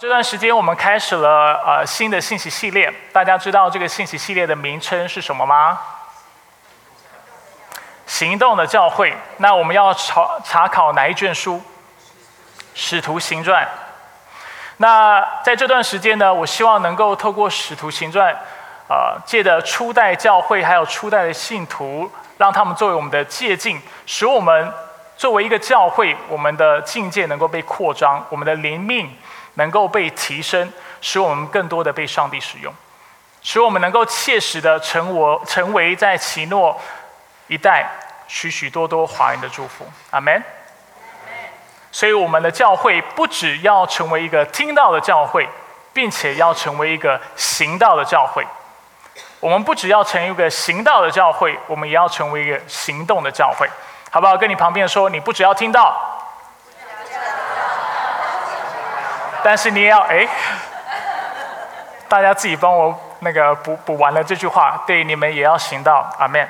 这段时间我们开始了呃新的信息系列，大家知道这个信息系列的名称是什么吗？行动的教会。那我们要查查考哪一卷书？《使徒行传》。那在这段时间呢，我希望能够透过《使徒行传》，呃，借着初代教会还有初代的信徒，让他们作为我们的借鉴，使我们作为一个教会，我们的境界能够被扩张，我们的灵命。能够被提升，使我们更多的被上帝使用，使我们能够切实的成我成为在奇诺一代许许多多华人的祝福。阿门。所以我们的教会不只要成为一个听到的教会，并且要成为一个行道的教会。我们不只要成一个行道的教会，我们也要成为一个行动的教会，好不好？跟你旁边说，你不只要听到。但是你也要哎，大家自己帮我那个补补完了这句话，对你们也要行道，阿门。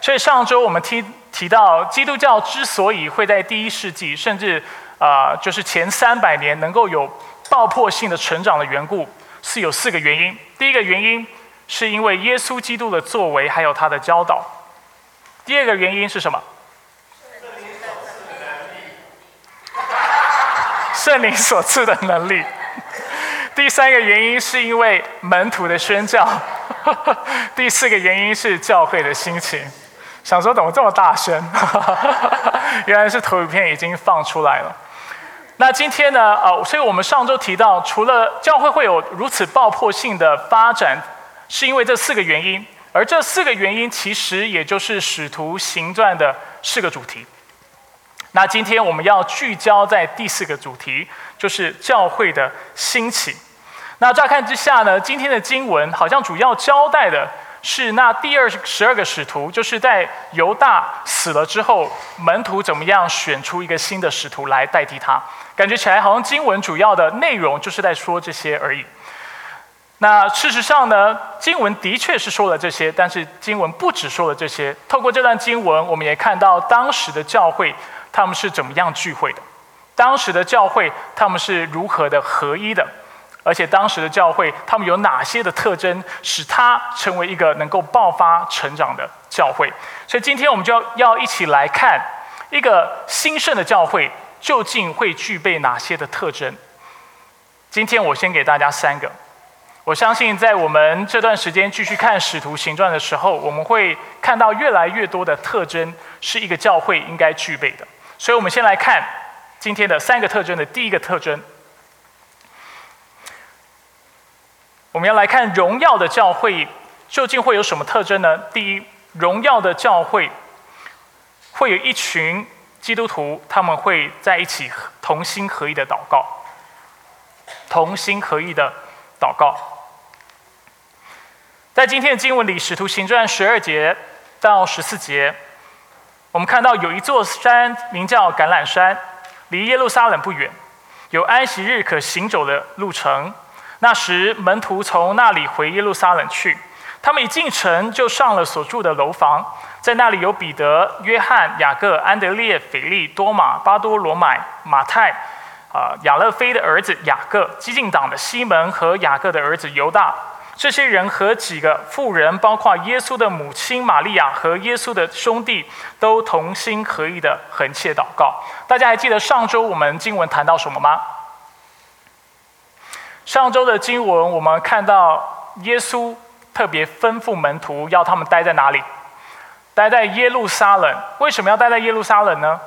所以上周我们提提到，基督教之所以会在第一世纪，甚至啊就是前三百年能够有爆破性的成长的缘故，是有四个原因。第一个原因是因为耶稣基督的作为，还有他的教导。第二个原因是什么？圣灵所赐的能力。第三个原因是因为门徒的宣教。第四个原因是教会的心情。想说怎么这么大声？原来是投影片已经放出来了。那今天呢？呃，所以我们上周提到，除了教会会有如此爆破性的发展，是因为这四个原因。而这四个原因其实也就是使徒行传的四个主题。那今天我们要聚焦在第四个主题，就是教会的兴起。那乍看之下呢，今天的经文好像主要交代的是那第二十二个使徒，就是在犹大死了之后，门徒怎么样选出一个新的使徒来代替他？感觉起来好像经文主要的内容就是在说这些而已。那事实上呢，经文的确是说了这些，但是经文不只说了这些。透过这段经文，我们也看到当时的教会。他们是怎么样聚会的？当时的教会他们是如何的合一的？而且当时的教会他们有哪些的特征，使它成为一个能够爆发成长的教会？所以今天我们就要要一起来看一个兴盛的教会究竟会具备哪些的特征。今天我先给大家三个，我相信在我们这段时间继续看使徒行传的时候，我们会看到越来越多的特征是一个教会应该具备的。所以，我们先来看今天的三个特征的第一个特征。我们要来看荣耀的教会究竟会有什么特征呢？第一，荣耀的教会会有一群基督徒，他们会在一起同心合意的祷告，同心合意的祷告。在今天的经文里，《使徒行传》十二节到十四节。我们看到有一座山名叫橄榄山，离耶路撒冷不远，有安息日可行走的路程。那时门徒从那里回耶路撒冷去，他们一进城就上了所住的楼房，在那里有彼得、约翰、雅各、安德烈、腓利、多马、巴多罗买、马太，啊亚勒菲的儿子雅各、激进党的西门和雅各的儿子犹大。这些人和几个妇人，包括耶稣的母亲玛利亚和耶稣的兄弟，都同心合意的横切祷告。大家还记得上周我们经文谈到什么吗？上周的经文我们看到耶稣特别吩咐门徒要他们待在哪里？待在耶路撒冷。为什么要待在耶路撒冷呢？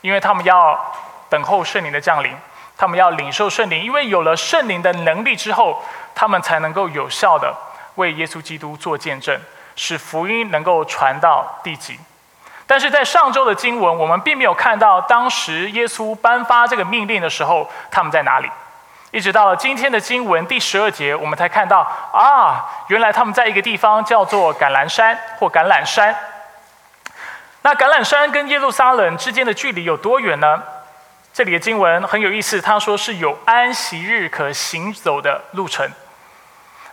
因为他们要等候圣灵的降临，他们要领受圣灵。因为有了圣灵的能力之后。他们才能够有效的为耶稣基督做见证，使福音能够传到地极。但是在上周的经文，我们并没有看到当时耶稣颁发这个命令的时候，他们在哪里。一直到了今天的经文第十二节，我们才看到啊，原来他们在一个地方叫做橄榄山或橄榄山。那橄榄山跟耶路撒冷之间的距离有多远呢？这里的经文很有意思，他说是有安息日可行走的路程。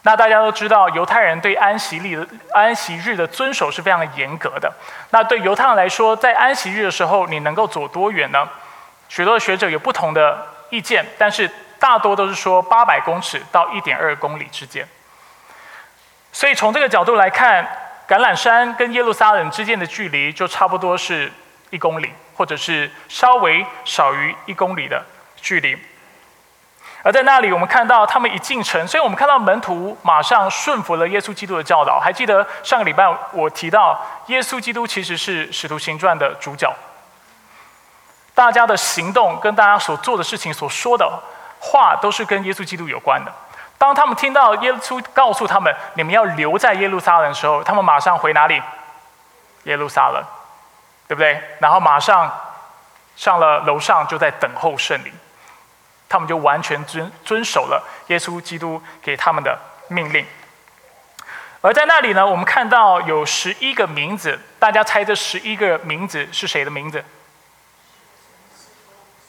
那大家都知道，犹太人对安息日的安息日的遵守是非常严格的。那对犹太人来说，在安息日的时候，你能够走多远呢？许多学者有不同的意见，但是大多都是说八百公尺到一点二公里之间。所以从这个角度来看，橄榄山跟耶路撒冷之间的距离就差不多是一公里，或者是稍微少于一公里的距离。而在那里，我们看到他们一进城，所以我们看到门徒马上顺服了耶稣基督的教导。还记得上个礼拜我提到，耶稣基督其实是《使徒行传》的主角。大家的行动跟大家所做的事情、所说的话，都是跟耶稣基督有关的。当他们听到耶稣告诉他们“你们要留在耶路撒冷”的时候，他们马上回哪里？耶路撒冷，对不对？然后马上上了楼上，就在等候圣灵。他们就完全遵遵守了耶稣基督给他们的命令。而在那里呢，我们看到有十一个名字，大家猜这十一个名字是谁的名字？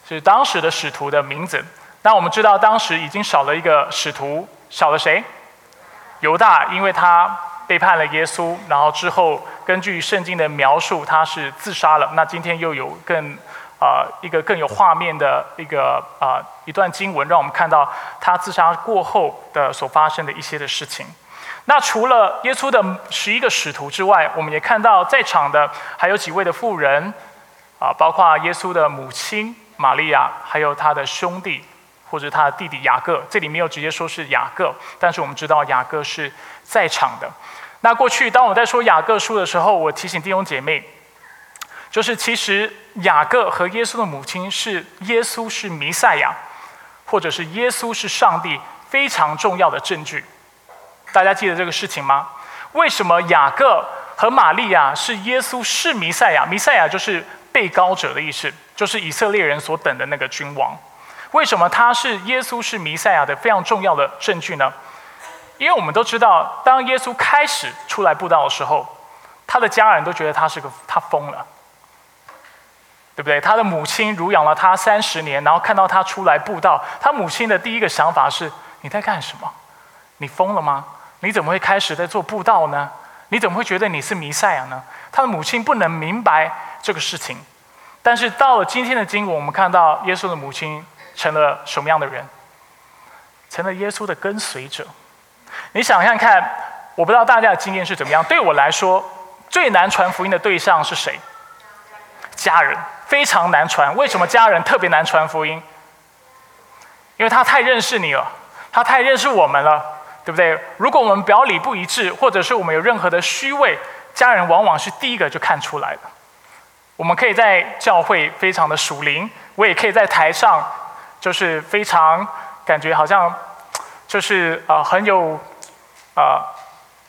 是当时的使徒的名字。那我们知道，当时已经少了一个使徒，少了谁？犹大，因为他背叛了耶稣，然后之后根据圣经的描述，他是自杀了。那今天又有更。啊，一个更有画面的一个啊一段经文，让我们看到他自杀过后的所发生的一些的事情。那除了耶稣的十一个使徒之外，我们也看到在场的还有几位的妇人，啊，包括耶稣的母亲玛利亚，还有他的兄弟或者他的弟弟雅各。这里没有直接说是雅各，但是我们知道雅各是在场的。那过去当我在说雅各书的时候，我提醒弟兄姐妹。就是其实雅各和耶稣的母亲是耶稣是弥赛亚，或者是耶稣是上帝非常重要的证据。大家记得这个事情吗？为什么雅各和玛利亚是耶稣是弥赛亚？弥赛亚就是被高者的意思，就是以色列人所等的那个君王。为什么他是耶稣是弥赛亚的非常重要的证据呢？因为我们都知道，当耶稣开始出来布道的时候，他的家人都觉得他是个他疯了。对不对？他的母亲乳养了他三十年，然后看到他出来布道，他母亲的第一个想法是：你在干什么？你疯了吗？你怎么会开始在做布道呢？你怎么会觉得你是弥赛亚呢？他的母亲不能明白这个事情。但是到了今天的经文，我们看到耶稣的母亲成了什么样的人？成了耶稣的跟随者。你想想看，我不知道大家的经验是怎么样。对我来说，最难传福音的对象是谁？家人非常难传，为什么家人特别难传福音？因为他太认识你了，他太认识我们了，对不对？如果我们表里不一致，或者是我们有任何的虚伪，家人往往是第一个就看出来的。我们可以在教会非常的属灵，我也可以在台上，就是非常感觉好像就是呃很有呃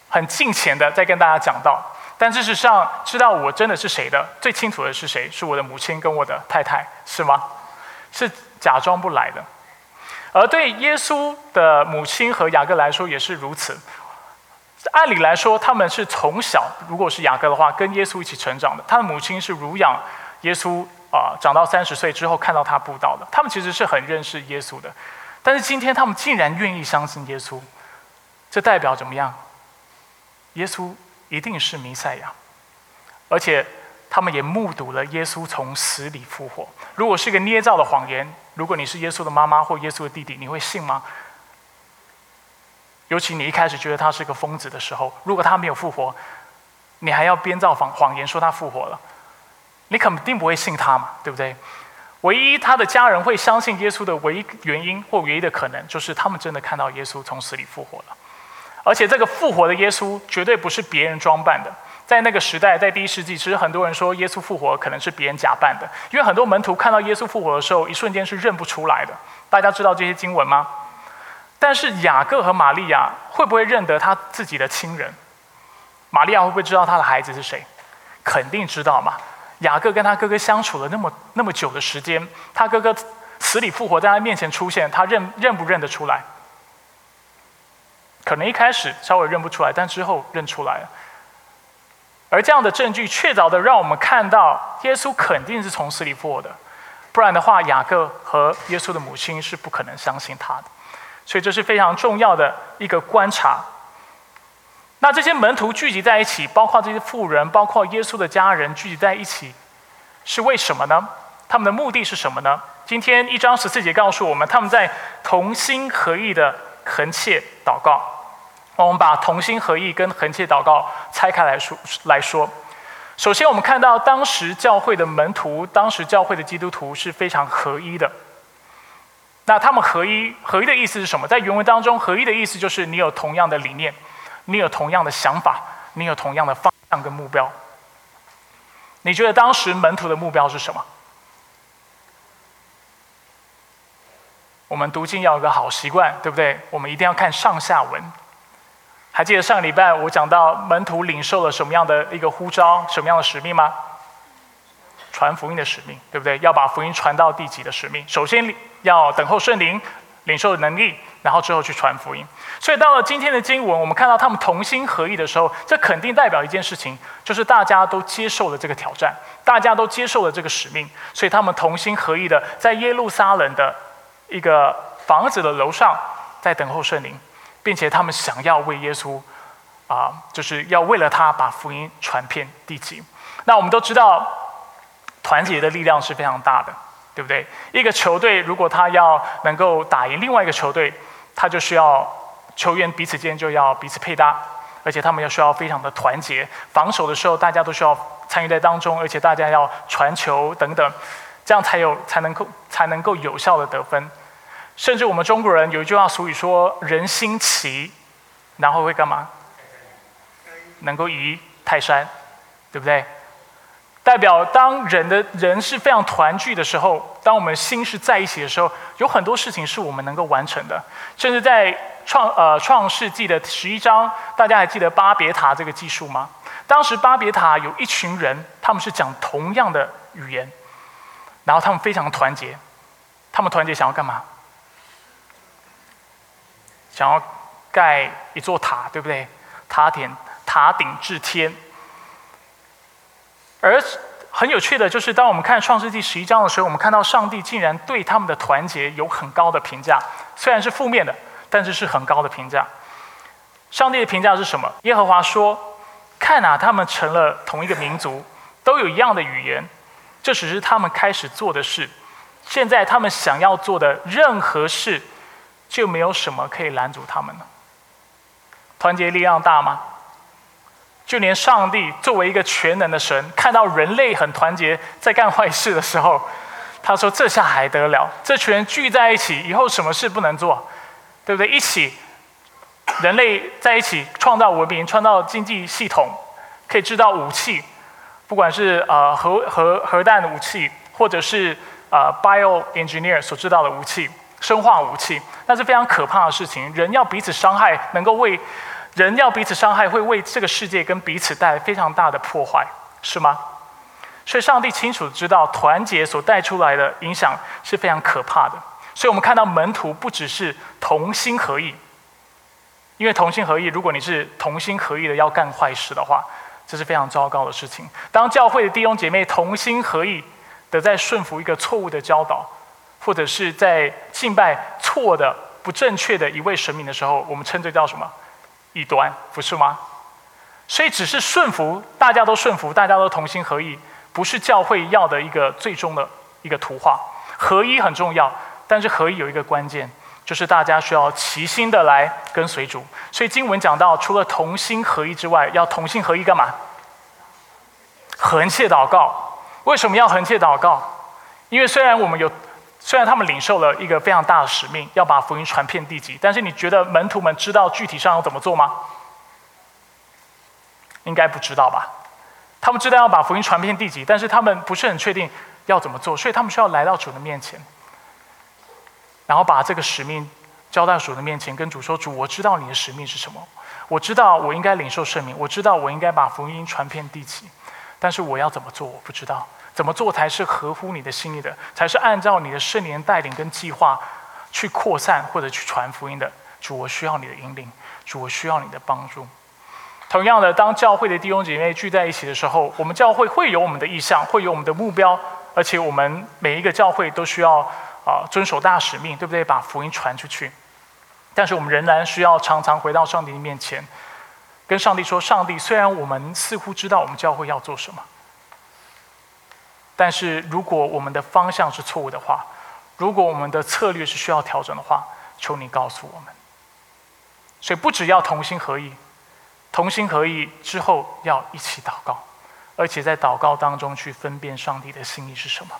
很近前的在跟大家讲到。但事实上，知道我真的是谁的最清楚的是谁？是我的母亲跟我的太太，是吗？是假装不来的。而对耶稣的母亲和雅各来说也是如此。按理来说，他们是从小，如果是雅各的话，跟耶稣一起成长的。他的母亲是乳养耶稣啊，长到三十岁之后看到他布道的。他们其实是很认识耶稣的。但是今天他们竟然愿意相信耶稣，这代表怎么样？耶稣。一定是弥赛亚，而且他们也目睹了耶稣从死里复活。如果是一个捏造的谎言，如果你是耶稣的妈妈或耶稣的弟弟，你会信吗？尤其你一开始觉得他是个疯子的时候，如果他没有复活，你还要编造谎谎言说他复活了，你肯定不会信他嘛，对不对？唯一他的家人会相信耶稣的唯一原因或唯一的可能，就是他们真的看到耶稣从死里复活了。而且这个复活的耶稣绝对不是别人装扮的，在那个时代，在第一世纪，其实很多人说耶稣复活可能是别人假扮的，因为很多门徒看到耶稣复活的时候，一瞬间是认不出来的。大家知道这些经文吗？但是雅各和玛利亚会不会认得他自己的亲人？玛利亚会不会知道他的孩子是谁？肯定知道嘛。雅各跟他哥哥相处了那么那么久的时间，他哥哥死里复活在他面前出现，他认认不认得出来？可能一开始稍微认不出来，但之后认出来了。而这样的证据确凿的让我们看到，耶稣肯定是从死里复活的，不然的话，雅各和耶稣的母亲是不可能相信他的。所以这是非常重要的一个观察。那这些门徒聚集在一起，包括这些妇人，包括耶稣的家人聚集在一起，是为什么呢？他们的目的是什么呢？今天一章十四节告诉我们，他们在同心合意的恳切祷告。我们把同心合意跟恳切祷告拆开来说来说。首先，我们看到当时教会的门徒，当时教会的基督徒是非常合一的。那他们合一，合一的意思是什么？在原文当中，合一的意思就是你有同样的理念，你有同样的想法，你有同样的方向跟目标。你觉得当时门徒的目标是什么？我们读经要有个好习惯，对不对？我们一定要看上下文。还记得上个礼拜我讲到门徒领受了什么样的一个呼召，什么样的使命吗？传福音的使命，对不对？要把福音传到地极的使命。首先要等候圣灵，领受能力，然后之后去传福音。所以到了今天的经文，我们看到他们同心合意的时候，这肯定代表一件事情，就是大家都接受了这个挑战，大家都接受了这个使命，所以他们同心合意的在耶路撒冷的一个房子的楼上，在等候圣灵。并且他们想要为耶稣，啊，就是要为了他把福音传遍地极。那我们都知道，团结的力量是非常大的，对不对？一个球队如果他要能够打赢另外一个球队，他就需要球员彼此间就要彼此配搭，而且他们要需要非常的团结。防守的时候，大家都需要参与在当中，而且大家要传球等等，这样才有才能够才能够有效的得分。甚至我们中国人有一句话俗语说：“人心齐，然后会干嘛？能够移泰山，对不对？”代表当人的人是非常团聚的时候，当我们心是在一起的时候，有很多事情是我们能够完成的。甚至在创呃创世纪的十一章，大家还记得巴别塔这个技术吗？当时巴别塔有一群人，他们是讲同样的语言，然后他们非常团结，他们团结想要干嘛？想要盖一座塔，对不对？塔顶塔顶至天。而很有趣的就是，当我们看创世纪十一章的时候，我们看到上帝竟然对他们的团结有很高的评价，虽然是负面的，但是是很高的评价。上帝的评价是什么？耶和华说：“看啊，他们成了同一个民族，都有一样的语言，这只是他们开始做的事。现在他们想要做的任何事。”就没有什么可以拦阻他们了。团结力量大吗？就连上帝作为一个全能的神，看到人类很团结在干坏事的时候，他说：“这下还得了？这群人聚在一起，以后什么事不能做？对不对？一起，人类在一起创造文明，创造经济系统，可以制造武器，不管是呃核核核弹的武器，或者是呃 bio engineer 所制造的武器。”生化武器，那是非常可怕的事情。人要彼此伤害，能够为人要彼此伤害，会为这个世界跟彼此带来非常大的破坏，是吗？所以，上帝清楚知道团结所带出来的影响是非常可怕的。所以我们看到门徒不只是同心合意，因为同心合意，如果你是同心合意的要干坏事的话，这是非常糟糕的事情。当教会的弟兄姐妹同心合意的在顺服一个错误的教导。或者是在敬拜错的、不正确的一位神明的时候，我们称这叫什么？异端，不是吗？所以，只是顺服，大家都顺服，大家都同心合意，不是教会要的一个最终的一个图画。合一很重要，但是合一有一个关键，就是大家需要齐心的来跟随主。所以经文讲到，除了同心合一之外，要同心合一干嘛？横切祷告。为什么要横切祷告？因为虽然我们有。虽然他们领受了一个非常大的使命，要把福音传遍地极，但是你觉得门徒们知道具体上要怎么做吗？应该不知道吧？他们知道要把福音传遍地极，但是他们不是很确定要怎么做，所以他们需要来到主的面前，然后把这个使命交到主的面前，跟主说：“主，我知道你的使命是什么，我知道我应该领受圣名，我知道我应该把福音传遍地极，但是我要怎么做，我不知道。”怎么做才是合乎你的心意的？才是按照你的圣灵带领跟计划去扩散或者去传福音的？主，我需要你的引领，主，我需要你的帮助。同样的，当教会的弟兄姐妹聚在一起的时候，我们教会会有我们的意向，会有我们的目标，而且我们每一个教会都需要啊遵守大使命，对不对？把福音传出去。但是我们仍然需要常常回到上帝的面前，跟上帝说：上帝，虽然我们似乎知道我们教会要做什么。但是如果我们的方向是错误的话，如果我们的策略是需要调整的话，求你告诉我们。所以不只要同心合意，同心合意之后要一起祷告，而且在祷告当中去分辨上帝的心意是什么。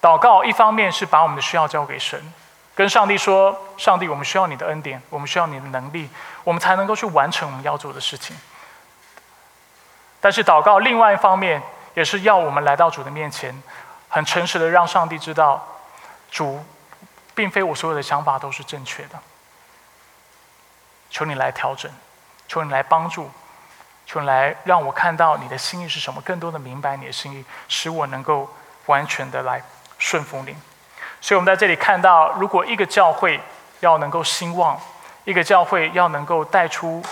祷告一方面是把我们的需要交给神，跟上帝说：“上帝，我们需要你的恩典，我们需要你的能力，我们才能够去完成我们要做的事情。”但是祷告另外一方面也是要我们来到主的面前，很诚实的让上帝知道，主并非我所有的想法都是正确的。求你来调整，求你来帮助，求你来让我看到你的心意是什么，更多的明白你的心意，使我能够完全的来顺服你。所以，我们在这里看到，如果一个教会要能够兴旺，一个教会要能够带出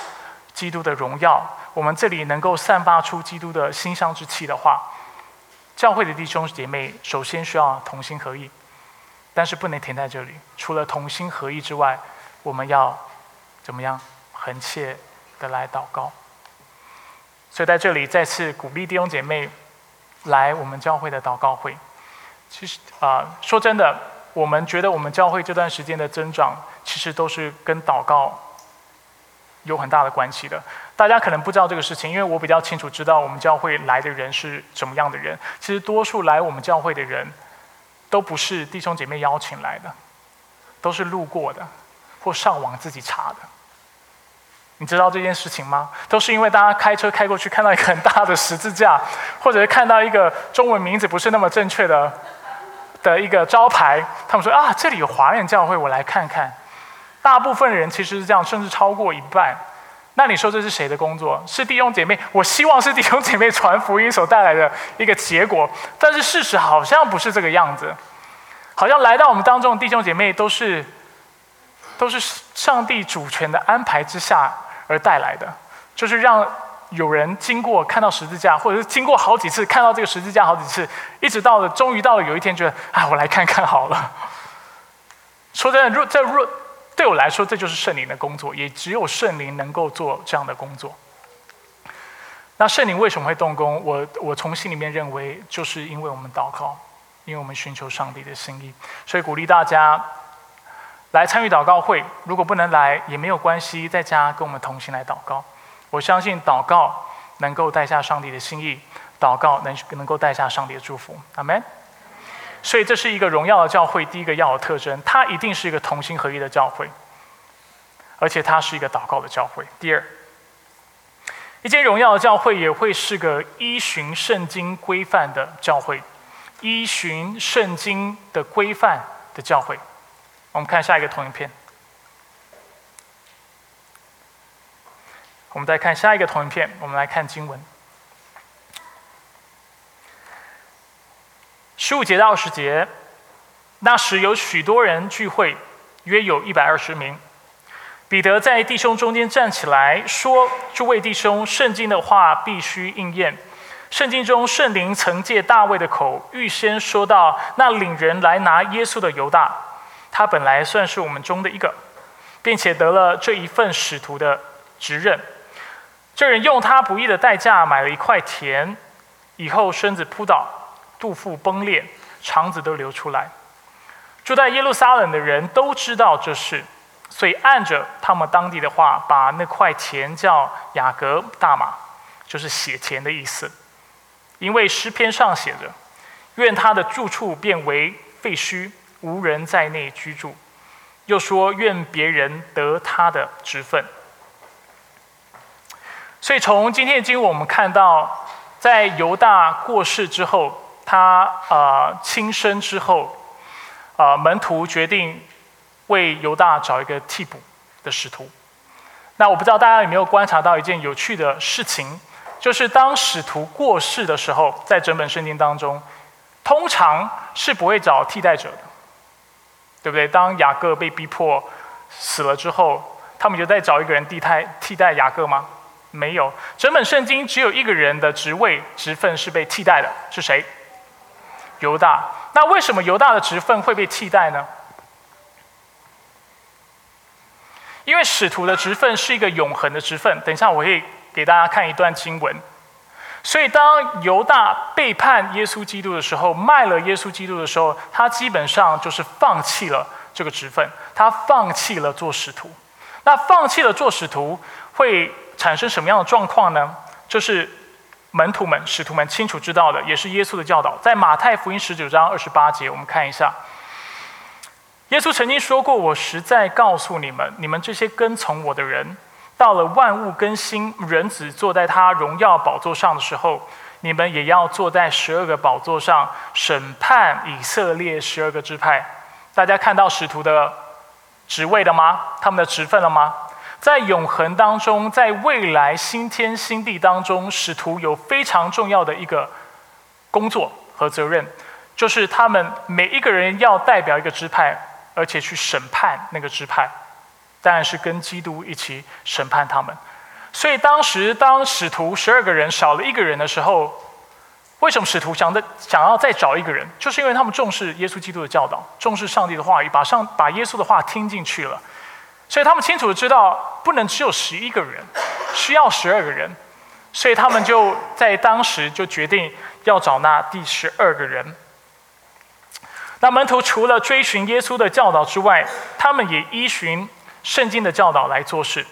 基督的荣耀。我们这里能够散发出基督的馨香之气的话，教会的弟兄姐妹首先需要同心合意，但是不能停在这里。除了同心合意之外，我们要怎么样？横切的来祷告。所以在这里再次鼓励弟兄姐妹来我们教会的祷告会。其实啊，说真的，我们觉得我们教会这段时间的增长，其实都是跟祷告有很大的关系的。大家可能不知道这个事情，因为我比较清楚知道我们教会来的人是什么样的人。其实多数来我们教会的人，都不是弟兄姐妹邀请来的，都是路过的，或上网自己查的。你知道这件事情吗？都是因为大家开车开过去，看到一个很大的十字架，或者是看到一个中文名字不是那么正确的的一个招牌，他们说啊，这里有华人教会，我来看看。大部分人其实是这样，甚至超过一半。那你说这是谁的工作？是弟兄姐妹？我希望是弟兄姐妹传福音所带来的一个结果。但是事实好像不是这个样子，好像来到我们当中的弟兄姐妹都是，都是上帝主权的安排之下而带来的。就是让有人经过看到十字架，或者是经过好几次看到这个十字架好几次，一直到了终于到了有一天觉得，啊，我来看看好了。说真的，若在若。对我来说，这就是圣灵的工作，也只有圣灵能够做这样的工作。那圣灵为什么会动工？我我从心里面认为，就是因为我们祷告，因为我们寻求上帝的心意，所以鼓励大家来参与祷告会。如果不能来也没有关系，在家跟我们同行来祷告。我相信祷告能够带下上帝的心意，祷告能能够带下上帝的祝福。阿门。所以这是一个荣耀的教会，第一个要有特征，它一定是一个同心合一的教会，而且它是一个祷告的教会。第二，一间荣耀的教会也会是个依循圣经规范的教会，依循圣经的规范的教会。我们看下一个投影片，我们再看下一个投影片，我们来看经文。十五节到二十节，那时有许多人聚会，约有一百二十名。彼得在弟兄中间站起来说：“诸位弟兄，圣经的话必须应验。圣经中圣灵曾借大卫的口预先说到那领人来拿耶稣的犹大，他本来算是我们中的一个，并且得了这一份使徒的职任。这人用他不义的代价买了一块田，以后身子扑倒。”肚腹崩裂，肠子都流出来。住在耶路撒冷的人都知道这事，所以按着他们当地的话，把那块钱叫雅各大马，就是血钱的意思。因为诗篇上写着：“愿他的住处变为废墟，无人在内居住。”又说：“愿别人得他的职分。”所以从今天的经文，我们看到，在犹大过世之后。他啊轻生之后，啊门徒决定为犹大找一个替补的使徒。那我不知道大家有没有观察到一件有趣的事情，就是当使徒过世的时候，在整本圣经当中，通常是不会找替代者的，对不对？当雅各被逼迫死了之后，他们就在找一个人替代替代雅各吗？没有，整本圣经只有一个人的职位职分是被替代的，是谁？犹大，那为什么犹大的职分会被替代呢？因为使徒的职分是一个永恒的职分。等一下，我会给大家看一段经文。所以，当犹大背叛耶稣基督的时候，卖了耶稣基督的时候，他基本上就是放弃了这个职分，他放弃了做使徒。那放弃了做使徒，会产生什么样的状况呢？就是门徒们、使徒们清楚知道的，也是耶稣的教导，在马太福音十九章二十八节，我们看一下，耶稣曾经说过：“我实在告诉你们，你们这些跟从我的人。”到了万物更新，人子坐在他荣耀宝座上的时候，你们也要坐在十二个宝座上审判以色列十二个支派。大家看到使徒的职位了吗？他们的职分了吗？在永恒当中，在未来新天新地当中，使徒有非常重要的一个工作和责任，就是他们每一个人要代表一个支派，而且去审判那个支派。当然是跟基督一起审判他们，所以当时当使徒十二个人少了一个人的时候，为什么使徒想的想要再找一个人？就是因为他们重视耶稣基督的教导，重视上帝的话语，把上把耶稣的话听进去了，所以他们清楚知道不能只有十一个人，需要十二个人，所以他们就在当时就决定要找那第十二个人。那门徒除了追寻耶稣的教导之外，他们也依循。圣经的教导来做事。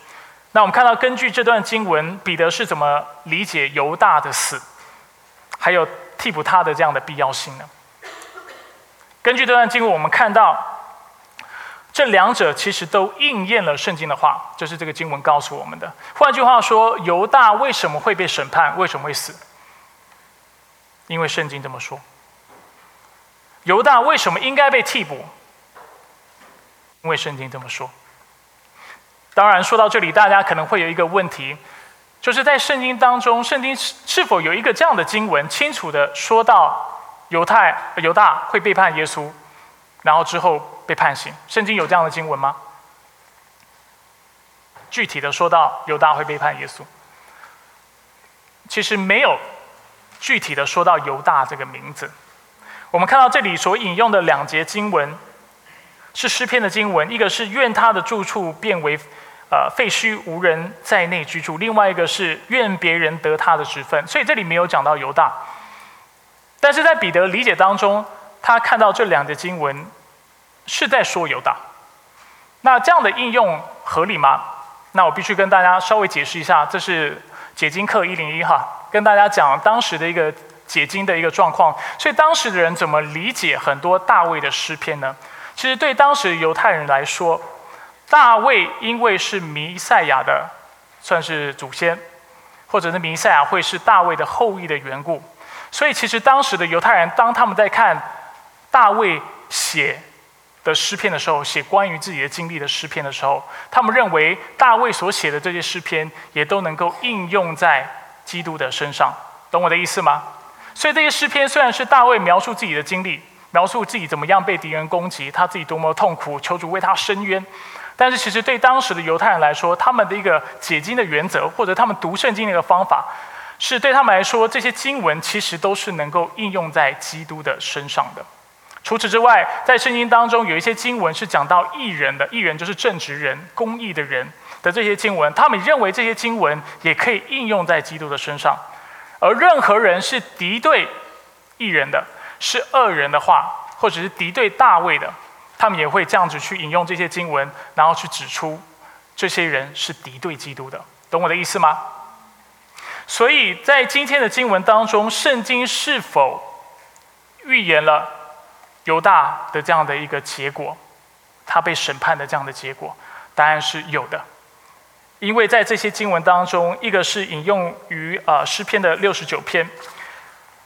那我们看到，根据这段经文，彼得是怎么理解犹大的死，还有替补他的这样的必要性呢？根据这段经文，我们看到这两者其实都应验了圣经的话，就是这个经文告诉我们的。换句话说，犹大为什么会被审判？为什么会死？因为圣经这么说。犹大为什么应该被替补？因为圣经这么说。当然，说到这里，大家可能会有一个问题，就是在圣经当中，圣经是是否有一个这样的经文，清楚的说到犹太犹大会背叛耶稣，然后之后被判刑？圣经有这样的经文吗？具体的说到犹大会背叛耶稣，其实没有具体的说到犹大这个名字。我们看到这里所引用的两节经文，是诗篇的经文，一个是愿他的住处变为。呃，废墟无人在内居住。另外一个是愿别人得他的职分，所以这里没有讲到犹大。但是在彼得理解当中，他看到这两节经文是在说犹大。那这样的应用合理吗？那我必须跟大家稍微解释一下，这是解经课一零一哈，跟大家讲当时的一个解经的一个状况。所以当时的人怎么理解很多大卫的诗篇呢？其实对当时犹太人来说。大卫因为是弥赛亚的，算是祖先，或者是弥赛亚会是大卫的后裔的缘故，所以其实当时的犹太人，当他们在看大卫写的诗篇的时候，写关于自己的经历的诗篇的时候，他们认为大卫所写的这些诗篇也都能够应用在基督的身上，懂我的意思吗？所以这些诗篇虽然是大卫描述自己的经历，描述自己怎么样被敌人攻击，他自己多么痛苦，求主为他伸冤。但是，其实对当时的犹太人来说，他们的一个解经的原则，或者他们读圣经的一个方法，是对他们来说，这些经文其实都是能够应用在基督的身上的。除此之外，在圣经当中有一些经文是讲到义人的，义人就是正直人、公义的人的这些经文，他们认为这些经文也可以应用在基督的身上。而任何人是敌对义人的，是恶人的话，或者是敌对大卫的。他们也会这样子去引用这些经文，然后去指出这些人是敌对基督的，懂我的意思吗？所以在今天的经文当中，圣经是否预言了犹大的这样的一个结果，他被审判的这样的结果？答案是有的，因为在这些经文当中，一个是引用于呃诗篇的六十九篇。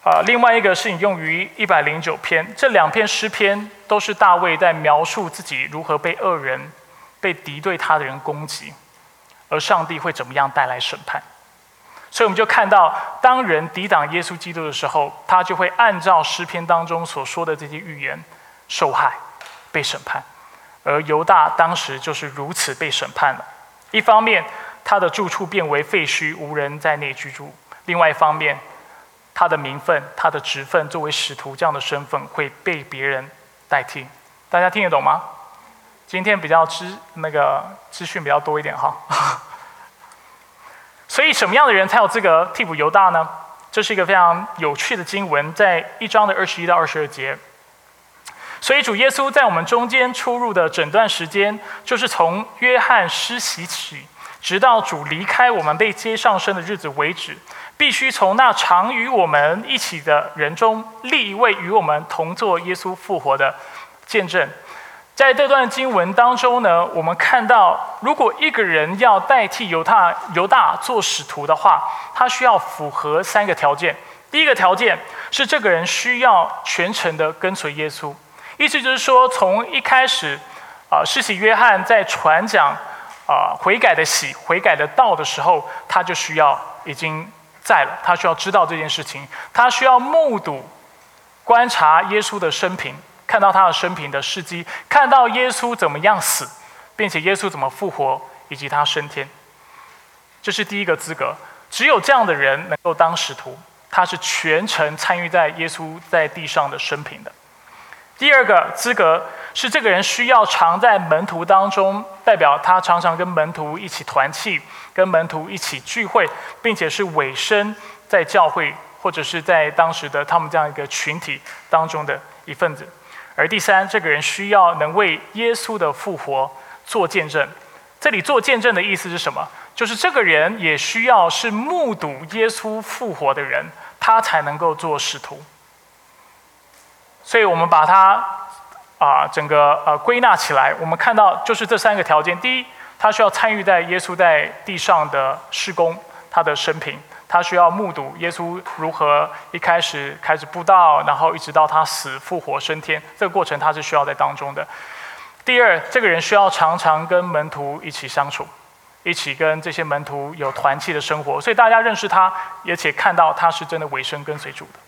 啊，另外一个是引用于一百零九篇，这两篇诗篇都是大卫在描述自己如何被恶人、被敌对他的人攻击，而上帝会怎么样带来审判。所以我们就看到，当人抵挡耶稣基督的时候，他就会按照诗篇当中所说的这些预言受害、被审判。而犹大当时就是如此被审判了。一方面，他的住处变为废墟，无人在内居住；另外一方面，他的名分、他的职分，作为使徒这样的身份会被别人代替，大家听得懂吗？今天比较知那个资讯比较多一点哈，所以什么样的人才有资格替补犹大呢？这是一个非常有趣的经文，在一章的二十一到二十二节。所以主耶稣在我们中间出入的整段时间，就是从约翰施洗起，直到主离开我们被接上升的日子为止，必须从那常与我们一起的人中立一位与我们同做耶稣复活的见证。在这段经文当中呢，我们看到，如果一个人要代替犹大犹大做使徒的话，他需要符合三个条件。第一个条件是，这个人需要全程的跟随耶稣，意思就是说，从一开始，啊，施洗约翰在传讲啊悔改的喜、悔改的道的时候，他就需要已经在了，他需要知道这件事情，他需要目睹、观察耶稣的生平。看到他的生平的事迹，看到耶稣怎么样死，并且耶稣怎么复活，以及他升天，这是第一个资格。只有这样的人能够当使徒，他是全程参与在耶稣在地上的生平的。第二个资格是这个人需要常在门徒当中，代表他常常跟门徒一起团契，跟门徒一起聚会，并且是委身在教会或者是在当时的他们这样一个群体当中的一份子。而第三，这个人需要能为耶稣的复活做见证。这里做见证的意思是什么？就是这个人也需要是目睹耶稣复活的人，他才能够做使徒。所以我们把它啊整个呃归纳起来，我们看到就是这三个条件：第一，他需要参与在耶稣在地上的施工，他的生平。他需要目睹耶稣如何一开始开始布道，然后一直到他死、复活、升天，这个过程他是需要在当中的。第二，这个人需要常常跟门徒一起相处，一起跟这些门徒有团契的生活，所以大家认识他，而且看到他是真的委身跟随主的。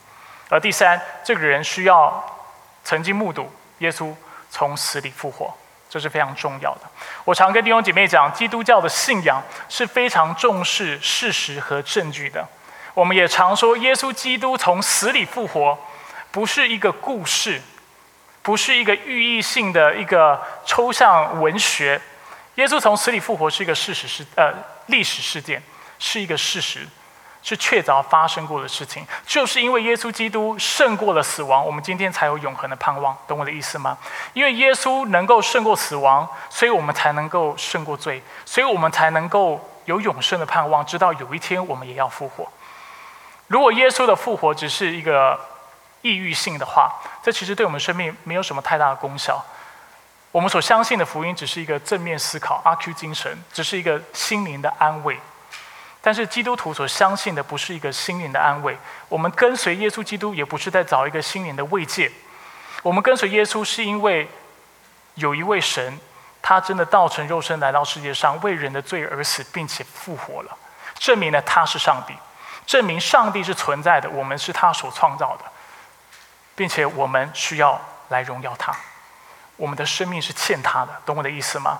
而第三，这个人需要曾经目睹耶稣从死里复活。这是非常重要的。我常跟弟兄姐妹讲，基督教的信仰是非常重视事实和证据的。我们也常说，耶稣基督从死里复活，不是一个故事，不是一个寓意性的一个抽象文学。耶稣从死里复活是一个事实事呃历史事件，是一个事实。是确凿发生过的事情，就是因为耶稣基督胜过了死亡，我们今天才有永恒的盼望，懂我的意思吗？因为耶稣能够胜过死亡，所以我们才能够胜过罪，所以我们才能够有永生的盼望，直到有一天我们也要复活。如果耶稣的复活只是一个抑郁性的话，这其实对我们生命没有什么太大的功效。我们所相信的福音只是一个正面思考，阿 Q 精神，只是一个心灵的安慰。但是基督徒所相信的不是一个心灵的安慰，我们跟随耶稣基督也不是在找一个心灵的慰藉。我们跟随耶稣是因为有一位神，他真的道成肉身来到世界上，为人的罪而死，并且复活了，证明了他是上帝，证明上帝是存在的，我们是他所创造的，并且我们需要来荣耀他，我们的生命是欠他的，懂我的意思吗？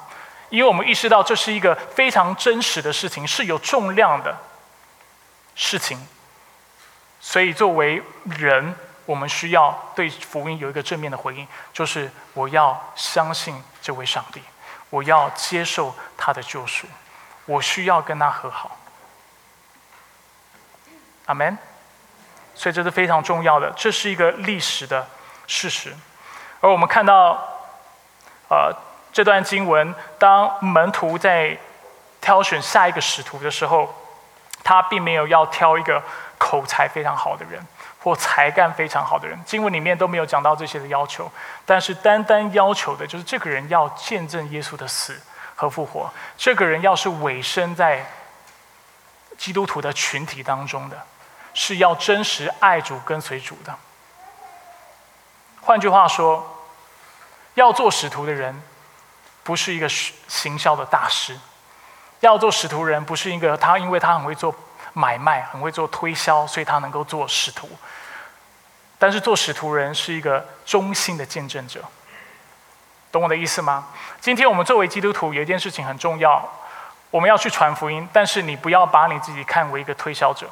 因为我们意识到这是一个非常真实的事情，是有重量的事情，所以作为人，我们需要对福音有一个正面的回应，就是我要相信这位上帝，我要接受他的救赎，我需要跟他和好。阿门。所以这是非常重要的，这是一个历史的事实，而我们看到，呃。这段经文，当门徒在挑选下一个使徒的时候，他并没有要挑一个口才非常好的人或才干非常好的人。经文里面都没有讲到这些的要求，但是单单要求的就是这个人要见证耶稣的死和复活，这个人要是委身在基督徒的群体当中的，是要真实爱主跟随主的。换句话说，要做使徒的人。不是一个行销的大师，要做使徒人，不是一个他，因为他很会做买卖，很会做推销，所以他能够做使徒。但是做使徒人是一个忠心的见证者，懂我的意思吗？今天我们作为基督徒，有一件事情很重要，我们要去传福音，但是你不要把你自己看为一个推销者，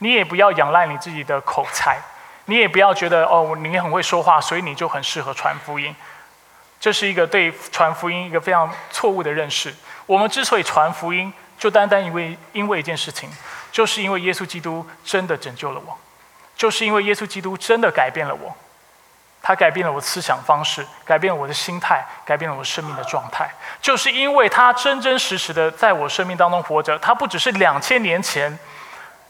你也不要仰赖你自己的口才，你也不要觉得哦，你很会说话，所以你就很适合传福音。这是一个对传福音一个非常错误的认识。我们之所以传福音，就单单因为因为一件事情，就是因为耶稣基督真的拯救了我，就是因为耶稣基督真的改变了我。他改变了我的思想方式，改变了我的心态，改变了我生命的状态。就是因为他真真实实的在我生命当中活着，他不只是两千年前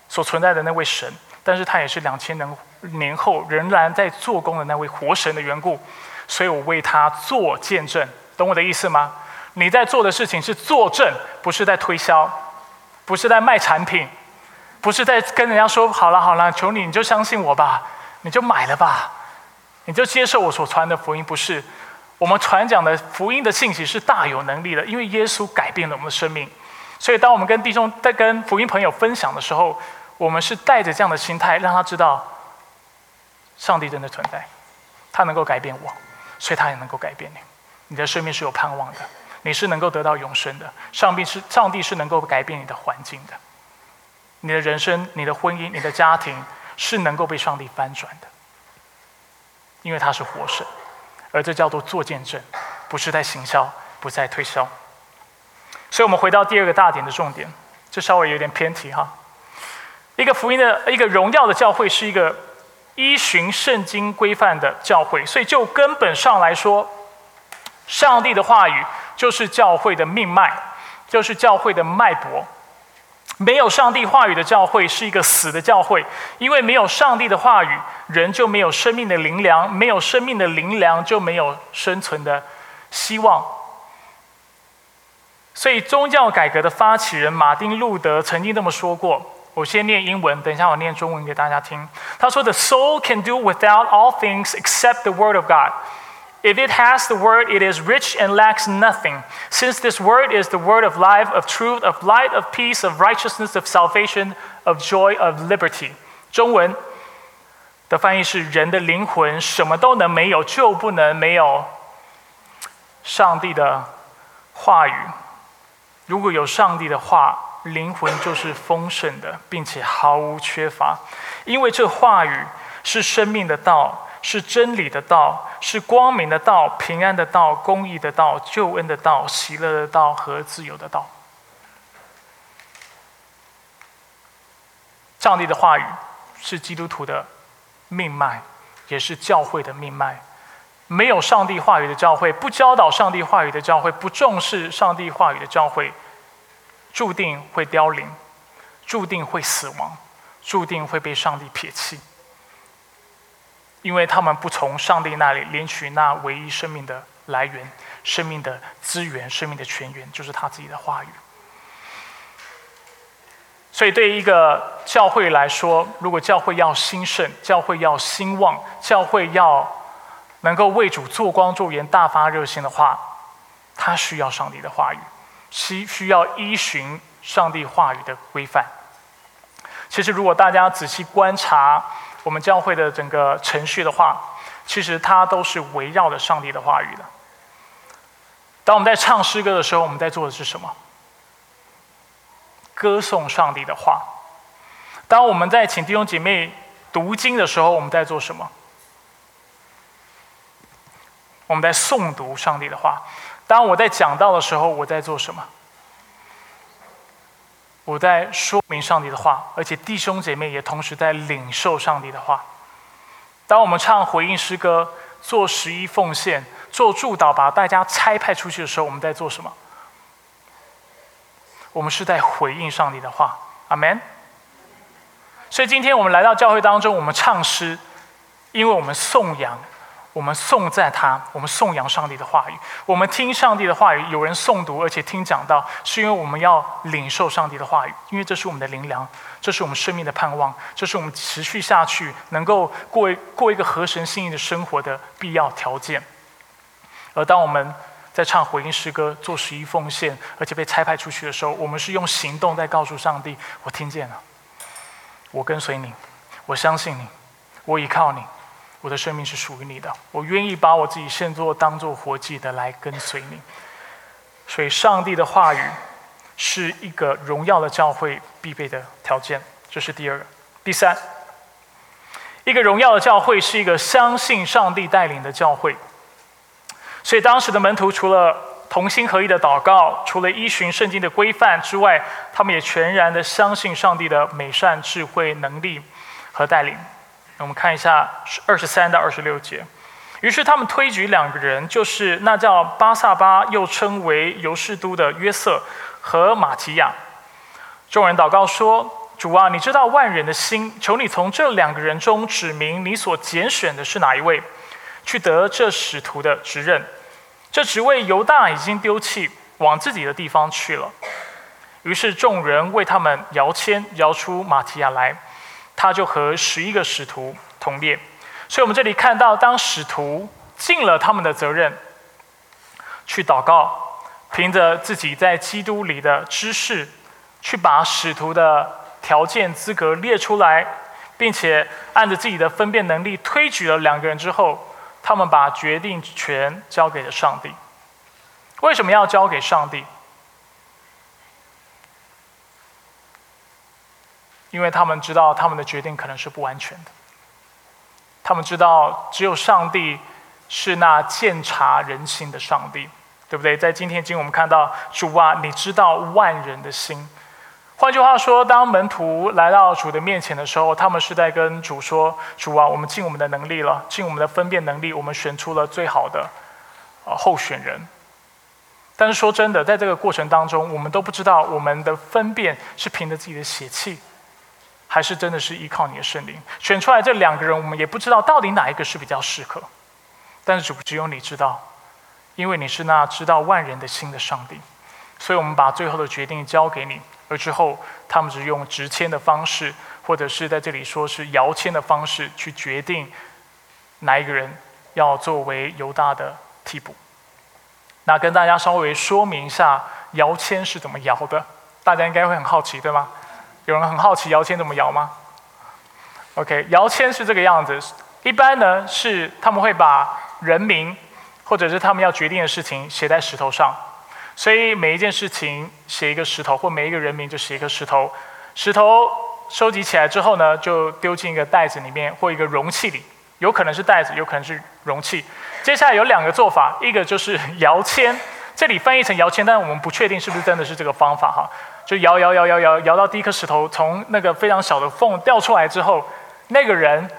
所存在的那位神，但是他也是两千年年后仍然在做工的那位活神的缘故。所以我为他做见证，懂我的意思吗？你在做的事情是作证，不是在推销，不是在卖产品，不是在跟人家说好了好了，求你你就相信我吧，你就买了吧。你就接受我所传的福音，不是我们传讲的福音的信息是大有能力的，因为耶稣改变了我们的生命。所以，当我们跟弟兄在跟福音朋友分享的时候，我们是带着这样的心态，让他知道上帝真的存在，他能够改变我，所以他也能够改变你。你的生命是有盼望的，你是能够得到永生的。上帝是上帝是能够改变你的环境的，你的人生、你的婚姻、你的家庭是能够被上帝翻转的。因为他是活神，而这叫做做见证，不是在行销，不在推销。所以，我们回到第二个大点的重点，这稍微有点偏题哈。一个福音的一个荣耀的教会，是一个依循圣经规范的教会。所以，就根本上来说，上帝的话语就是教会的命脉，就是教会的脉搏。没有上帝话语的教会是一个死的教会，因为没有上帝的话语，人就没有生命的灵粮，没有生命的灵粮就没有生存的希望。所以，宗教改革的发起人马丁·路德曾经这么说过。我先念英文，等一下我念中文给大家听。他说：“The soul can do without all things except the word of God.” If it has the word, it is rich and lacks nothing. Since this word is the word of life, of truth, of light, of peace, of righteousness, of salvation, of joy, of liberty. 中文的翻译是：人的灵魂什么都能没有，就不能没有上帝的话语。如果有上帝的话， 灵魂就是丰盛的，并且毫无缺乏，因为这话语是生命的道。是真理的道，是光明的道，平安的道，公义的道，救恩的道，喜乐的道和自由的道。上帝的话语是基督徒的命脉，也是教会的命脉。没有上帝话语的教会，不教导上帝话语的教会，不重视上帝话语的教会，注定会凋零，注定会死亡，注定会被上帝撇弃。因为他们不从上帝那里领取那唯一生命的来源、生命的资源、生命的泉源，就是他自己的话语。所以，对于一个教会来说，如果教会要兴盛、教会要兴旺、教会要能够为主做光做盐、大发热心的话，他需要上帝的话语，需需要依循上帝话语的规范。其实，如果大家仔细观察，我们教会的整个程序的话，其实它都是围绕着上帝的话语的。当我们在唱诗歌的时候，我们在做的是什么？歌颂上帝的话。当我们在请弟兄姐妹读经的时候，我们在做什么？我们在诵读上帝的话。当我在讲道的时候，我在做什么？我在说明上帝的话，而且弟兄姐妹也同时在领受上帝的话。当我们唱回应诗歌、做十一奉献、做祝祷，把大家差派出去的时候，我们在做什么？我们是在回应上帝的话。阿门。所以今天我们来到教会当中，我们唱诗，因为我们颂扬。我们颂赞他，我们颂扬上帝的话语，我们听上帝的话语，有人诵读，而且听讲道，是因为我们要领受上帝的话语，因为这是我们的灵粮，这是我们生命的盼望，这是我们持续下去能够过过一个合神心意的生活的必要条件。而当我们在唱回应诗歌、做十一奉献，而且被差派出去的时候，我们是用行动在告诉上帝：我听见了，我跟随你，我相信你，我依靠你。我的生命是属于你的，我愿意把我自己献作当做活祭的来跟随你。所以，上帝的话语是一个荣耀的教会必备的条件，这是第二个。第三，一个荣耀的教会是一个相信上帝带领的教会。所以，当时的门徒除了同心合意的祷告，除了依循圣经的规范之外，他们也全然的相信上帝的美善、智慧、能力和带领。我们看一下二十三到二十六节。于是他们推举两个人，就是那叫巴萨巴，又称为尤士都的约瑟和马提亚。众人祷告说：“主啊，你知道万人的心，求你从这两个人中指明你所拣选的是哪一位，去得这使徒的职任。这职位犹大已经丢弃，往自己的地方去了。”于是众人为他们摇签，摇出马提亚来，他就和十一个使徒同列。所以，我们这里看到，当使徒尽了他们的责任，去祷告，凭着自己在基督里的知识，去把使徒的条件资格列出来，并且按着自己的分辨能力推举了两个人之后，他们把决定权交给了上帝。为什么要交给上帝？因为他们知道他们的决定可能是不完全的。他们知道，只有上帝是那鉴察人心的上帝，对不对？在今天经我们看到主啊，你知道万人的心。换句话说，当门徒来到主的面前的时候，他们是在跟主说：“主啊，我们尽我们的能力了，尽我们的分辨能力，我们选出了最好的呃候选人。”但是说真的，在这个过程当中，我们都不知道我们的分辨是凭着自己的血气。还是真的是依靠你的圣灵选出来这两个人，我们也不知道到底哪一个是比较适合。但是主只有你知道，因为你是那知道万人的心的上帝，所以我们把最后的决定交给你。而之后，他们只用直签的方式，或者是在这里说是摇签的方式，去决定哪一个人要作为犹大的替补。那跟大家稍微说明一下，摇签是怎么摇的，大家应该会很好奇，对吗？有人很好奇摇签怎么摇吗？OK，摇签是这个样子。一般呢是他们会把人名或者是他们要决定的事情写在石头上，所以每一件事情写一个石头，或每一个人名就写一个石头。石头收集起来之后呢，就丢进一个袋子里面或一个容器里，有可能是袋子，有可能是容器。接下来有两个做法，一个就是摇签，这里翻译成摇签，但是我们不确定是不是真的是这个方法哈。就摇摇摇摇摇摇到第一颗石头从那个非常小的缝掉出来之后，那个人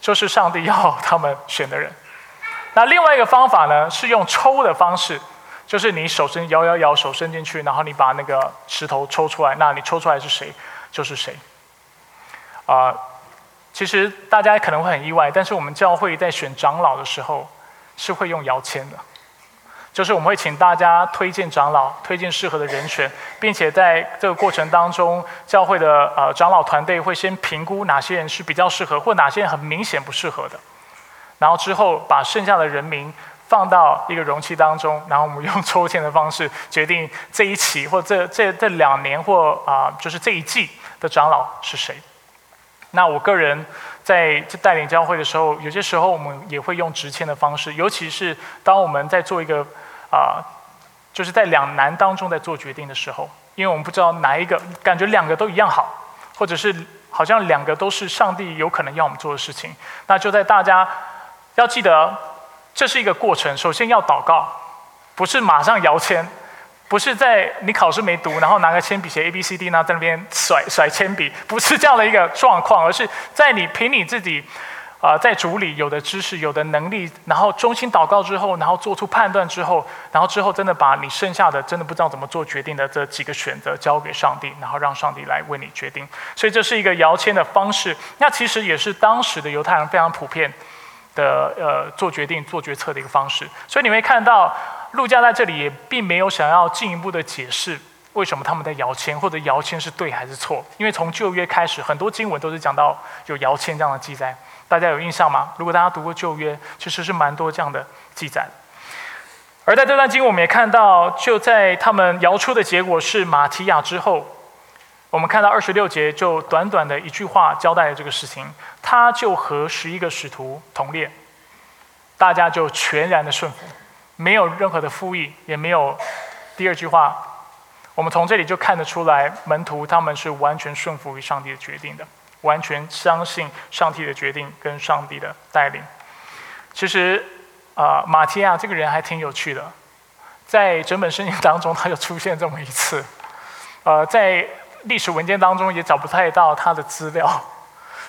就是上帝要他们选的人。那另外一个方法呢，是用抽的方式，就是你手伸摇摇摇手伸进去，然后你把那个石头抽出来，那你抽出来是谁就是谁。啊，其实大家可能会很意外，但是我们教会在选长老的时候是会用摇签的。就是我们会请大家推荐长老，推荐适合的人选，并且在这个过程当中，教会的呃长老团队会先评估哪些人是比较适合，或哪些人很明显不适合的，然后之后把剩下的人名放到一个容器当中，然后我们用抽签的方式决定这一期或这这这两年或啊就是这一季的长老是谁。那我个人。在带领教会的时候，有些时候我们也会用直签的方式，尤其是当我们在做一个啊，就是在两难当中在做决定的时候，因为我们不知道哪一个，感觉两个都一样好，或者是好像两个都是上帝有可能要我们做的事情，那就在大家要记得，这是一个过程，首先要祷告，不是马上摇签。不是在你考试没读，然后拿个铅笔写 A B C D 呢，在那边甩甩铅笔，不是这样的一个状况，而是在你凭你自己啊，在主里有的知识、有的能力，然后衷心祷告之后，然后做出判断之后，然后之后真的把你剩下的真的不知道怎么做决定的这几个选择交给上帝，然后让上帝来为你决定。所以这是一个摇签的方式，那其实也是当时的犹太人非常普遍的呃做决定、做决策的一个方式。所以你会看到。陆家在这里也并没有想要进一步的解释为什么他们在摇签，或者摇签是对还是错。因为从旧约开始，很多经文都是讲到有摇签这样的记载，大家有印象吗？如果大家读过旧约，其实是蛮多这样的记载。而在这段经，我们也看到，就在他们摇出的结果是马提亚之后，我们看到二十六节就短短的一句话交代了这个事情，他就和十一个使徒同列，大家就全然的顺服。没有任何的复议，也没有第二句话。我们从这里就看得出来，门徒他们是完全顺服于上帝的决定的，完全相信上帝的决定跟上帝的带领。其实，啊，马提亚这个人还挺有趣的。在整本圣经当中，他就出现这么一次。呃，在历史文件当中也找不太到他的资料，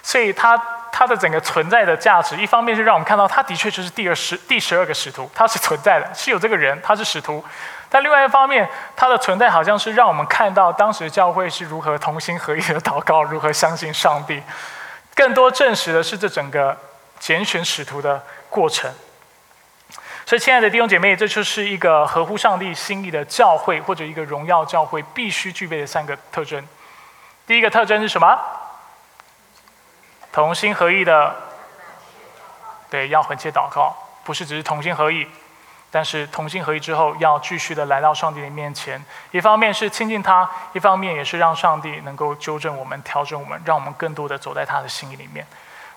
所以他它的整个存在的价值，一方面是让我们看到它的确就是第二十第十二个使徒，它是存在的，是有这个人，他是使徒。但另外一方面，它的存在好像是让我们看到当时教会是如何同心合意的祷告，如何相信上帝。更多证实的是这整个拣选使徒的过程。所以，亲爱的弟兄姐妹，这就是一个合乎上帝心意的教会，或者一个荣耀教会必须具备的三个特征。第一个特征是什么？同心合意的，对，要恳切祷告，不是只是同心合意。但是同心合意之后，要继续的来到上帝的面前，一方面是亲近他，一方面也是让上帝能够纠正我们、调整我们，让我们更多的走在他的心意里面。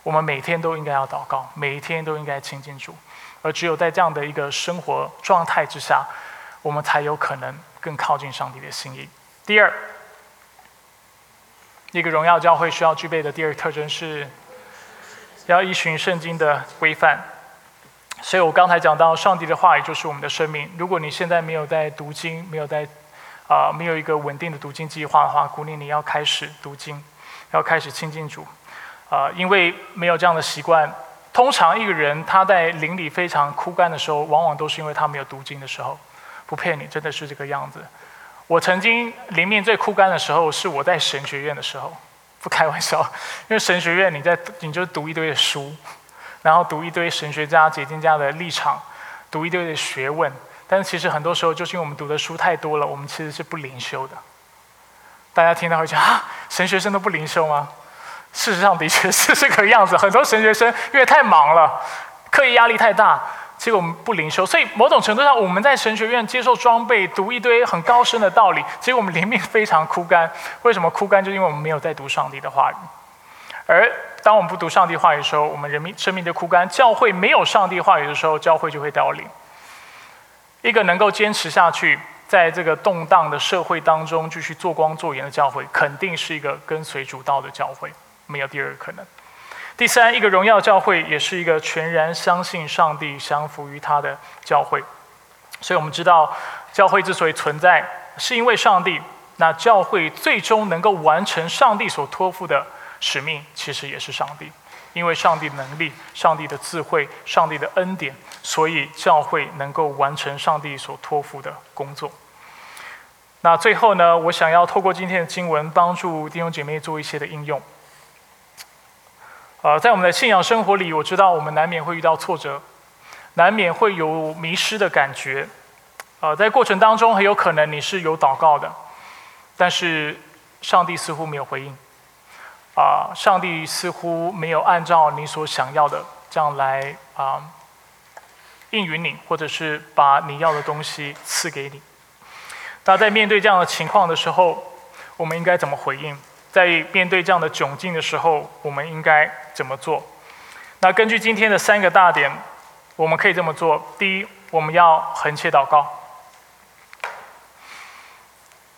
我们每天都应该要祷告，每一天都应该亲近主，而只有在这样的一个生活状态之下，我们才有可能更靠近上帝的心意。第二，一个荣耀教会需要具备的第二特征是，要依循圣经的规范。所以我刚才讲到，上帝的话语就是我们的生命。如果你现在没有在读经，没有在啊，没有一个稳定的读经计划的话，鼓励你要开始读经，要开始亲近主。啊，因为没有这样的习惯，通常一个人他在灵里非常枯干的时候，往往都是因为他没有读经的时候。不骗你，真的是这个样子。我曾经灵命最枯干的时候，是我在神学院的时候，不开玩笑。因为神学院，你在你就读一堆的书。然后读一堆神学家、解经家的立场，读一堆的学问，但是其实很多时候就是因为我们读的书太多了，我们其实是不灵修的。大家听到会讲啊，神学生都不灵修吗？事实上的确是这个样子，很多神学生因为太忙了，课业压力太大，结果我们不灵修。所以某种程度上，我们在神学院接受装备，读一堆很高深的道理，结果我们灵命非常枯干。为什么枯干？就因为我们没有在读上帝的话语，而。当我们不读上帝话语的时候，我们人民生命就枯干；教会没有上帝话语的时候，教会就会凋零。一个能够坚持下去，在这个动荡的社会当中继续做光做盐的教会，肯定是一个跟随主道的教会，没有第二个可能。第三，一个荣耀教会，也是一个全然相信上帝、降服于他的教会。所以我们知道，教会之所以存在，是因为上帝。那教会最终能够完成上帝所托付的。使命其实也是上帝，因为上帝的能力、上帝的智慧、上帝的恩典，所以教会能够完成上帝所托付的工作。那最后呢，我想要透过今天的经文，帮助弟兄姐妹做一些的应用。呃，在我们的信仰生活里，我知道我们难免会遇到挫折，难免会有迷失的感觉。呃，在过程当中，很有可能你是有祷告的，但是上帝似乎没有回应。啊，上帝似乎没有按照你所想要的这样来啊应允你，或者是把你要的东西赐给你。那在面对这样的情况的时候，我们应该怎么回应？在面对这样的窘境的时候，我们应该怎么做？那根据今天的三个大点，我们可以这么做：第一，我们要横切祷告。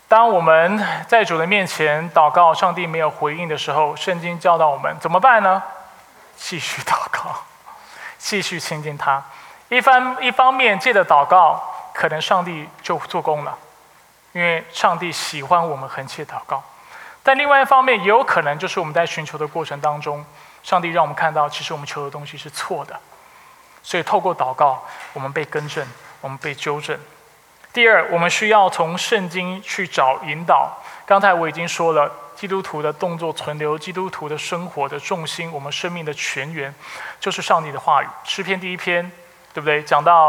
当我们在主的面前祷告，上帝没有回应的时候，圣经教导我们怎么办呢？继续祷告，继续亲近他。一方一方面借着祷告，可能上帝就做工了，因为上帝喜欢我们横切祷告。但另外一方面，也有可能就是我们在寻求的过程当中，上帝让我们看到，其实我们求的东西是错的。所以透过祷告，我们被更正，我们被纠正。第二，我们需要从圣经去找引导。刚才我已经说了，基督徒的动作存留，基督徒的生活的重心，我们生命的泉源，就是上帝的话语。诗篇第一篇，对不对？讲到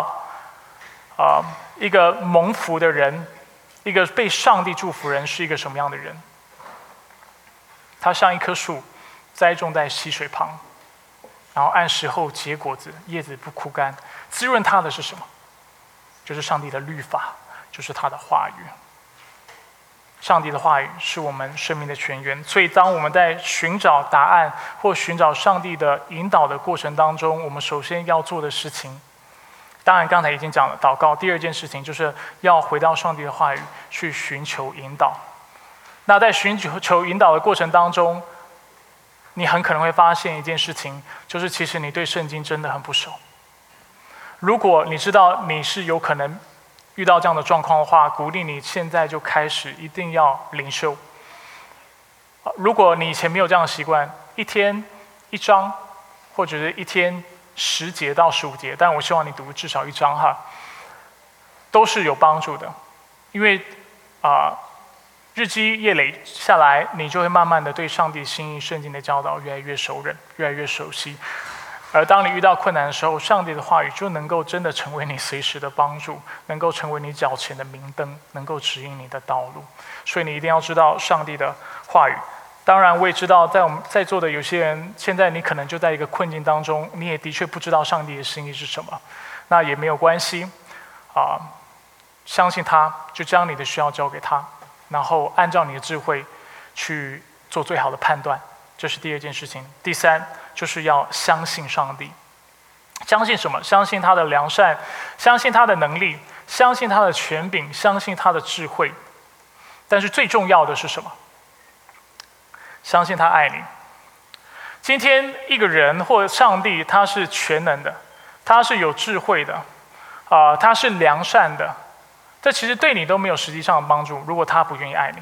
啊，一个蒙福的人，一个被上帝祝福人，是一个什么样的人？他像一棵树，栽种在溪水旁，然后按时候结果子，叶子不枯干。滋润他的是什么？就是上帝的律法，就是他的话语。上帝的话语是我们生命的泉源，所以当我们在寻找答案或寻找上帝的引导的过程当中，我们首先要做的事情，当然刚才已经讲了祷告。第二件事情就是要回到上帝的话语去寻求引导。那在寻求引导的过程当中，你很可能会发现一件事情，就是其实你对圣经真的很不熟。如果你知道你是有可能遇到这样的状况的话，鼓励你现在就开始一定要灵修。如果你以前没有这样的习惯，一天一章，或者是一天十节到十五节，但我希望你读至少一章哈，都是有帮助的，因为啊，日积月累下来，你就会慢慢的对上帝心意、圣经的教导越来越熟稔，越来越熟悉。而当你遇到困难的时候，上帝的话语就能够真的成为你随时的帮助，能够成为你脚前的明灯，能够指引你的道路。所以你一定要知道上帝的话语。当然，我也知道，在我们在座的有些人，现在你可能就在一个困境当中，你也的确不知道上帝的心意是什么。那也没有关系，啊，相信他，就将你的需要交给他，然后按照你的智慧去做最好的判断。这是第二件事情。第三，就是要相信上帝。相信什么？相信他的良善，相信他的能力，相信他的权柄，相信他的智慧。但是最重要的是什么？相信他爱你。今天一个人或上帝，他是全能的，他是有智慧的，啊，他是良善的。这其实对你都没有实际上的帮助。如果他不愿意爱你，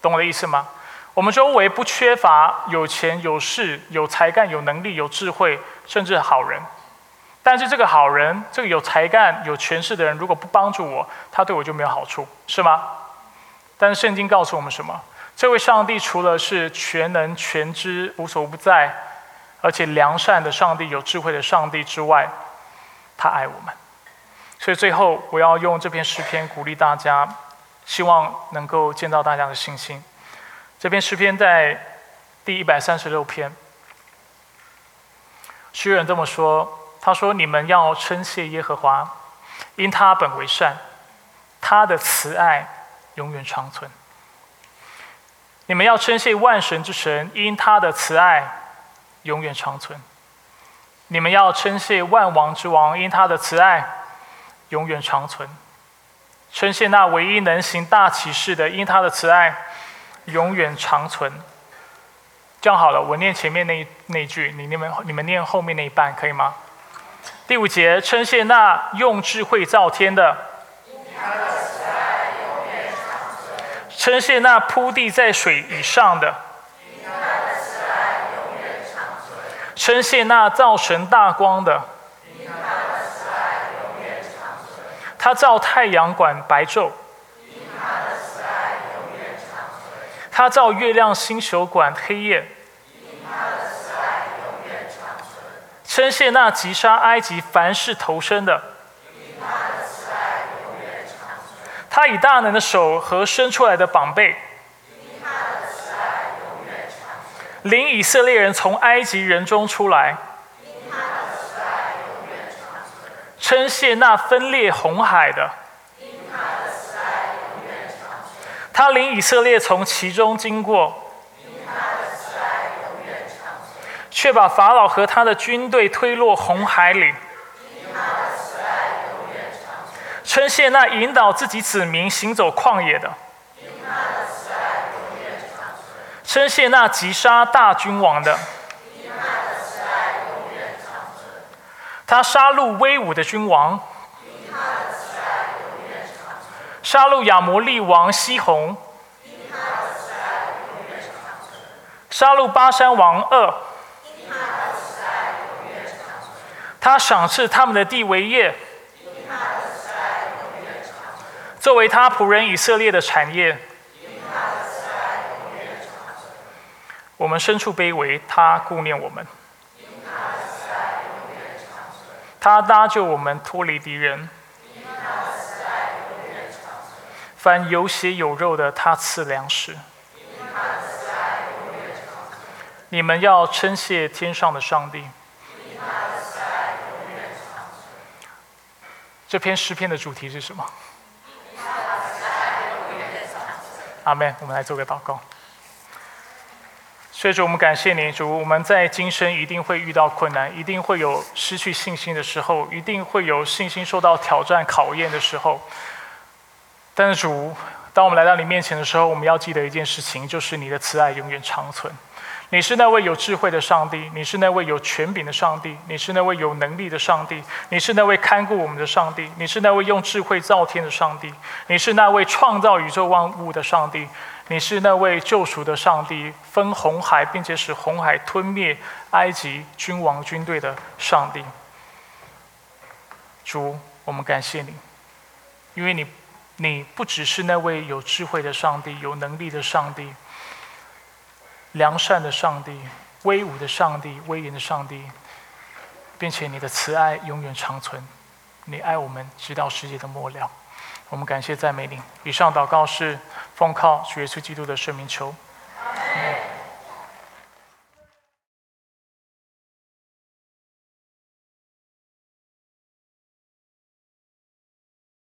懂我的意思吗？我们周围不缺乏有钱、有势、有才干、有能力、有智慧，甚至好人。但是这个好人，这个有才干、有权势的人，如果不帮助我，他对我就没有好处，是吗？但是圣经告诉我们什么？这位上帝除了是全能全知无所不在，而且良善的上帝、有智慧的上帝之外，他爱我们。所以最后，我要用这篇诗篇鼓励大家，希望能够见到大家的信心。这篇诗篇在第一百三十六篇，诗人这么说：“他说，你们要称谢耶和华，因他本为善，他的慈爱永远长存。”你们要称谢万神之神，因他的慈爱永远长存；你们要称谢万王之王，因他的慈爱永远长存；称谢那唯一能行大启示的，因他的慈爱永远长存。这样好了，我念前面那那句，你你们你们念后面那一半，可以吗？第五节，称谢那用智慧造天的。称谢那铺地在水以上的，称谢那造成大光的，他造太阳管白昼，他造月亮星球管黑夜，称谢那击杀埃及凡是投生的。他以大能的手和伸出来的膀臂，领以色列人从埃及人中出来，称谢那分裂红海的，他领以色列从其中经过，却把法老和他的军队推落红海里。称谢那引导自己子民行走旷野的，称谢那击杀大君王的，他杀戮威武的君王，杀戮亚摩利王西宏，杀戮巴山王二，他赏赐他们的地为业。作为他仆人以色列的产业，我们身处卑微，他顾念我们，他搭救我们脱离敌人，凡有血有肉的，他赐粮食。你们要称谢天上的上帝。这篇诗篇的主题是什么？阿门。我们来做个祷告。所以主，我们感谢你，主。我们在今生一定会遇到困难，一定会有失去信心的时候，一定会有信心受到挑战考验的时候。但是主，当我们来到你面前的时候，我们要记得一件事情，就是你的慈爱永远长存。你是那位有智慧的上帝，你是那位有权柄的上帝，你是那位有能力的上帝，你是那位看顾我们的上帝，你是那位用智慧造天的上帝，你是那位创造宇宙万物的上帝，你是那位救赎的上帝，分红海并且使红海吞灭埃及君王军队的上帝。主，我们感谢你，因为你。你不只是那位有智慧的上帝、有能力的上帝、良善的上帝、威武的上帝、威严的上帝，并且你的慈爱永远长存。你爱我们直到世界的末了。我们感谢赞美你。以上祷告是奉靠主耶稣基督的圣名求。